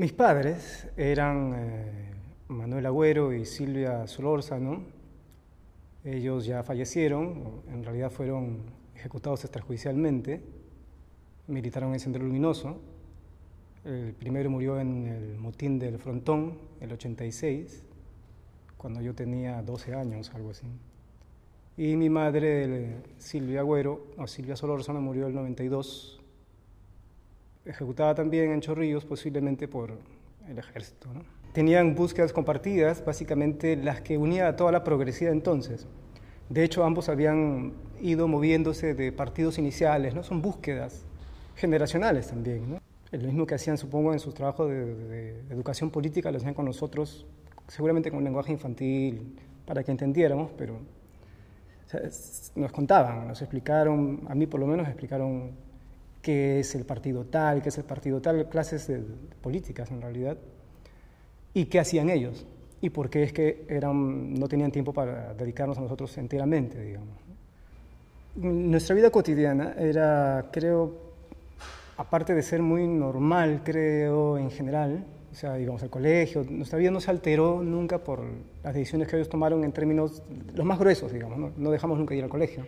Mis padres eran eh, Manuel Agüero y Silvia Solórzano. Ellos ya fallecieron, en realidad fueron ejecutados extrajudicialmente, militaron en Sendero Luminoso. El primero murió en el motín del Frontón, el 86, cuando yo tenía 12 años, algo así. Y mi madre, Silvia Agüero, o Silvia Solórzano, murió el 92, ejecutada también en Chorrillos, posiblemente por el ejército. Tenían búsquedas compartidas, básicamente las que unía a toda la progresía entonces. De hecho, ambos habían ido moviéndose de partidos iniciales, ¿no? Son búsquedas generacionales también, ¿no? El mismo que hacían, supongo, en sus trabajos de, educación política, lo hacían con nosotros, seguramente con un lenguaje infantil, para que entendiéramos, pero nos contaban, nos explicaron, a mí por lo menos explicaron qué es el partido tal, qué es el partido tal, clases de, políticas en realidad, y qué hacían ellos, y por qué es que eran, no tenían tiempo para dedicarnos a nosotros enteramente, digamos. Nuestra vida cotidiana era, creo, aparte de ser muy normal, creo, en general, o sea, íbamos al colegio, nuestra vida no se alteró nunca por las decisiones que ellos tomaron en términos los más gruesos, digamos, no, no dejamos nunca ir al colegio.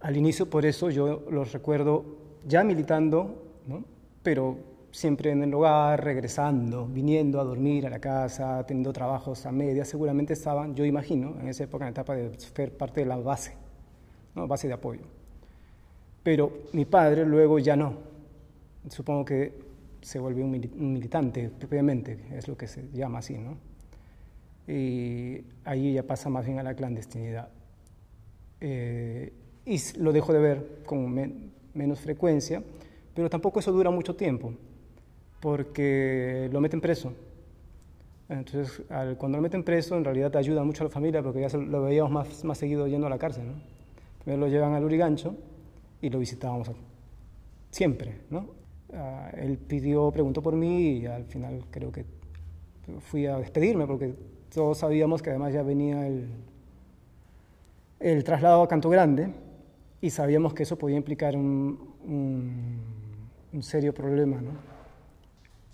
Al inicio, por eso yo los recuerdo ya militando, ¿no? pero siempre en el hogar, regresando, viniendo a dormir a la casa, teniendo trabajos a media, seguramente estaban, yo imagino, en esa época en la etapa de ser parte de la base, ¿no? base de apoyo. Pero mi padre luego ya no. Supongo que se volvió un, militante propiamente, es lo que se llama así, ¿no? Y ahí ya pasa más bien a la clandestinidad. Eh, y lo dejo de ver con menos frecuencia, pero tampoco eso dura mucho tiempo, porque lo meten preso. Entonces, cuando lo meten preso, en realidad te ayuda mucho a la familia, porque ya lo veíamos más, más seguido yendo a la cárcel. ¿no? Primero lo llevan al Urigancho y lo visitábamos siempre. ¿no? Ah, él pidió, preguntó por mí y al final creo que fui a despedirme, porque todos sabíamos que además ya venía el, el traslado a Canto Grande y sabíamos que eso podía implicar un, un, serio problema. ¿no?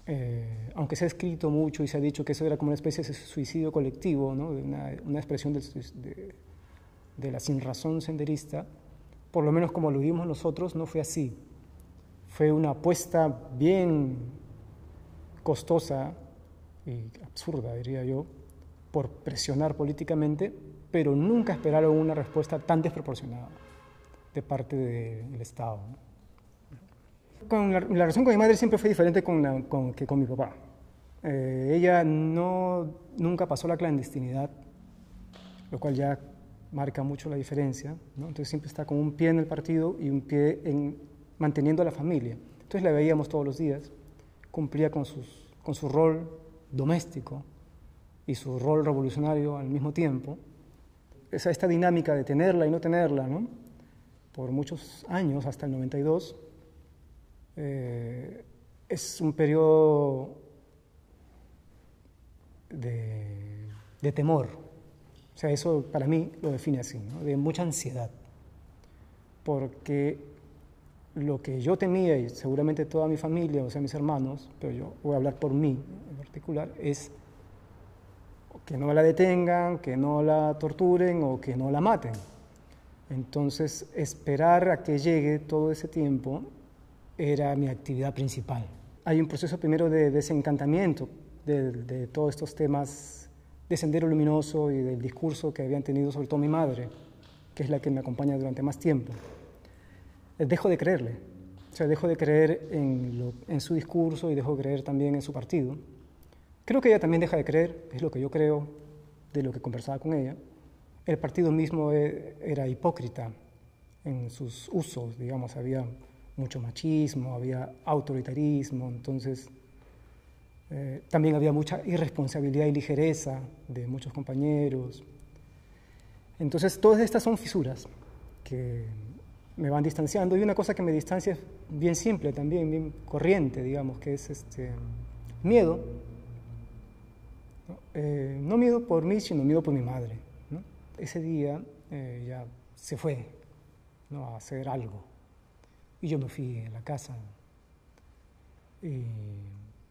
Eh, aunque se ha escrito mucho y se ha dicho que eso era como una especie de suicidio colectivo, ¿no? una, expresión de, de la sinrazón senderista, por lo menos como lo vimos nosotros, no fue así. Fue una apuesta bien costosa y absurda, diría yo, por presionar políticamente, pero nunca esperaron una respuesta tan desproporcionada parte del Estado. Con la, relación con mi madre siempre fue diferente con que con mi papá. Eh, ella no, nunca pasó la clandestinidad, lo cual ya marca mucho la diferencia. Entonces siempre está con un pie en el partido y un pie en manteniendo a la familia. Entonces la veíamos todos los días, cumplía con, sus, con su rol doméstico y su rol revolucionario al mismo tiempo. Esa, esta dinámica de tenerla y no tenerla, ¿no? Por muchos años, hasta el 92, eh, es un periodo de, temor. O sea, eso para mí lo define así, de mucha ansiedad. Porque lo que yo temía, y seguramente toda mi familia, o sea, mis hermanos, pero yo voy a hablar por mí en particular, es que no la detengan, que no la torturen o que no la maten. Entonces, esperar a que llegue todo ese tiempo era mi actividad principal. Hay un proceso primero de desencantamiento de, todos estos temas de Sendero Luminoso y del discurso que habían tenido sobre todo mi madre, que es la que me acompaña durante más tiempo. Dejo de creerle, o sea, dejo de creer en, en su discurso y dejo de creer también en su partido. Creo que ella también deja de creer, es lo que yo creo de lo que conversaba con ella el partido mismo e, era hipócrita en sus usos, digamos, había mucho machismo, había autoritarismo, entonces eh, también había mucha irresponsabilidad y ligereza de muchos compañeros. Entonces, todas estas son fisuras que me van distanciando y una cosa que me distancia es bien simple también, bien corriente, digamos, que es este miedo. ¿no? Eh, no miedo por mí, sino miedo por mi madre ese día eh, ya se fue ¿no? a hacer algo. Y yo me fui a la casa y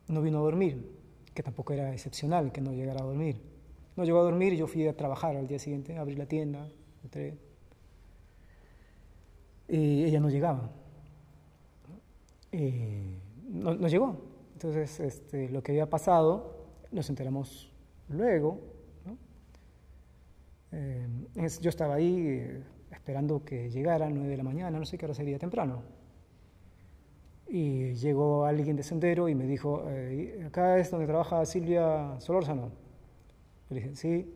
no vino a dormir, que tampoco era excepcional que no llegara a dormir. No llegó a dormir y yo fui a trabajar al día siguiente, abrí la tienda, entré. Y ella no llegaba. No, no llegó. Entonces, este, lo que había pasado, nos enteramos luego. Eh, yo estaba ahí eh, esperando que llegara, 9 de la mañana, no sé qué hora sería, temprano. Y llegó alguien de Sendero y me dijo, eh, acá es donde trabaja Silvia Solórzano. Le dije, sí.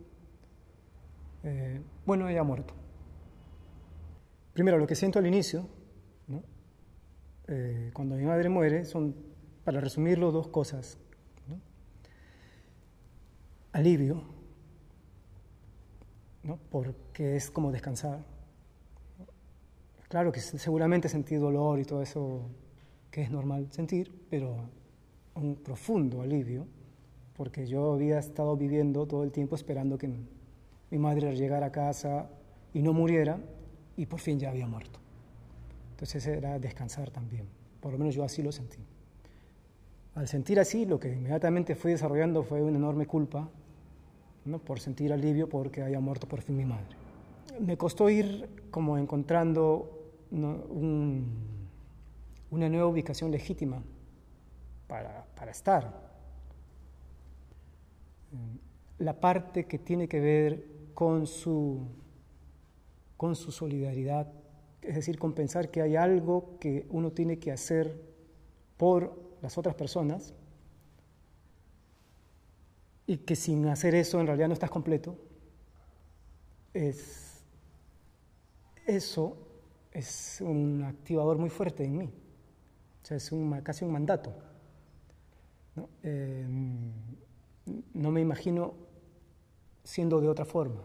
bueno, ella ha muerto. Primero, lo que siento al inicio, cuando mi madre muere, son para resumirlo, dos cosas. Alivio. Porque es como descansar. Claro que seguramente sentí dolor y todo eso que es normal sentir, pero un profundo alivio, porque yo había estado viviendo todo el tiempo esperando que mi madre llegara a casa y no muriera, y por fin ya había muerto. Entonces era descansar también, por lo menos yo así lo sentí. Al sentir así, lo que inmediatamente fui desarrollando fue una enorme culpa ¿no? por sentir alivio porque haya muerto por fin mi madre. Me costó ir como encontrando una nueva ubicación legítima para, para estar. La parte que tiene que ver con su, con su solidaridad, es decir, con pensar que hay algo que uno tiene que hacer por las otras personas y que sin hacer eso en realidad no estás completo, es, eso es un activador muy fuerte en mí. O sea, es un, casi un mandato. ¿no? Em, no me imagino siendo de otra forma.